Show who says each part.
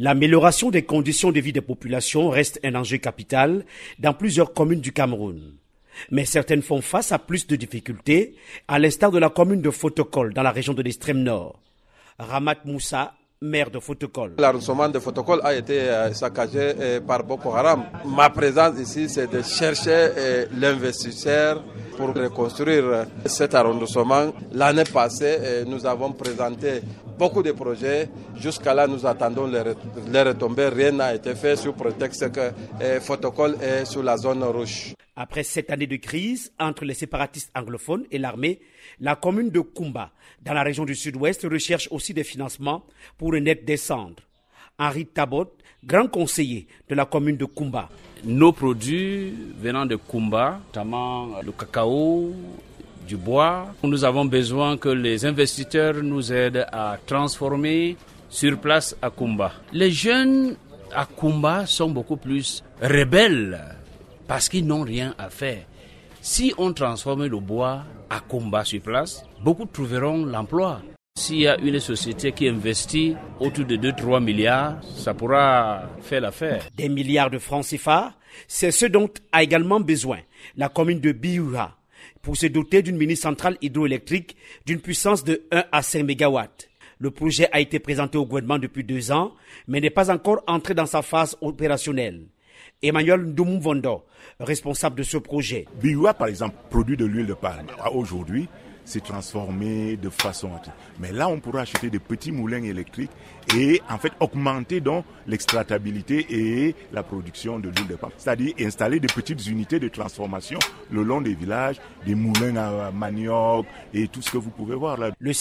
Speaker 1: L'amélioration des conditions de vie des populations reste un enjeu capital dans plusieurs communes du Cameroun. Mais certaines font face à plus de difficultés, à l'instar de la commune de Fotokol dans la région de l'extrême nord. Ramat Moussa maire de Fotokol.
Speaker 2: L'arrondissement de Fotokol a été euh, saccagé euh, par Boko Haram. Ma présence ici, c'est de chercher euh, l'investisseur pour reconstruire cet arrondissement. L'année passée, nous avons présenté beaucoup de projets. Jusqu'à là, nous attendons les retombées. Rien n'a été fait sous prétexte que Fotokol est sous la zone rouge.
Speaker 1: Après sept années de crise entre les séparatistes anglophones et l'armée, la commune de Kumba, dans la région du sud-ouest, recherche aussi des financements pour une aide descendre. Henri Tabot, grand conseiller de la commune de Kumba.
Speaker 3: Nos produits venant de Kumba, notamment le cacao, du bois, nous avons besoin que les investisseurs nous aident à transformer sur place à Kumba. Les jeunes à Kumba sont beaucoup plus rebelles parce qu'ils n'ont rien à faire. Si on transforme le bois à combat sur place, beaucoup trouveront l'emploi. S'il y a une société qui investit autour de 2-3 milliards, ça pourra faire l'affaire.
Speaker 1: Des milliards de francs CFA, c'est ce dont a également besoin la commune de Biura pour se doter d'une mini-centrale hydroélectrique d'une puissance de 1 à 5 MW. Le projet a été présenté au gouvernement depuis deux ans, mais n'est pas encore entré dans sa phase opérationnelle. Emmanuel Ndoumovondo, responsable de ce projet.
Speaker 4: Biwa, par exemple, produit de l'huile de palme. Aujourd'hui, c'est transformé de façon... Mais là, on pourra acheter des petits moulins électriques et en fait augmenter donc l'extractabilité et la production de l'huile de palme. C'est-à-dire installer des petites unités de transformation le long des villages, des moulins à manioc et tout ce que vous pouvez voir là.
Speaker 1: Le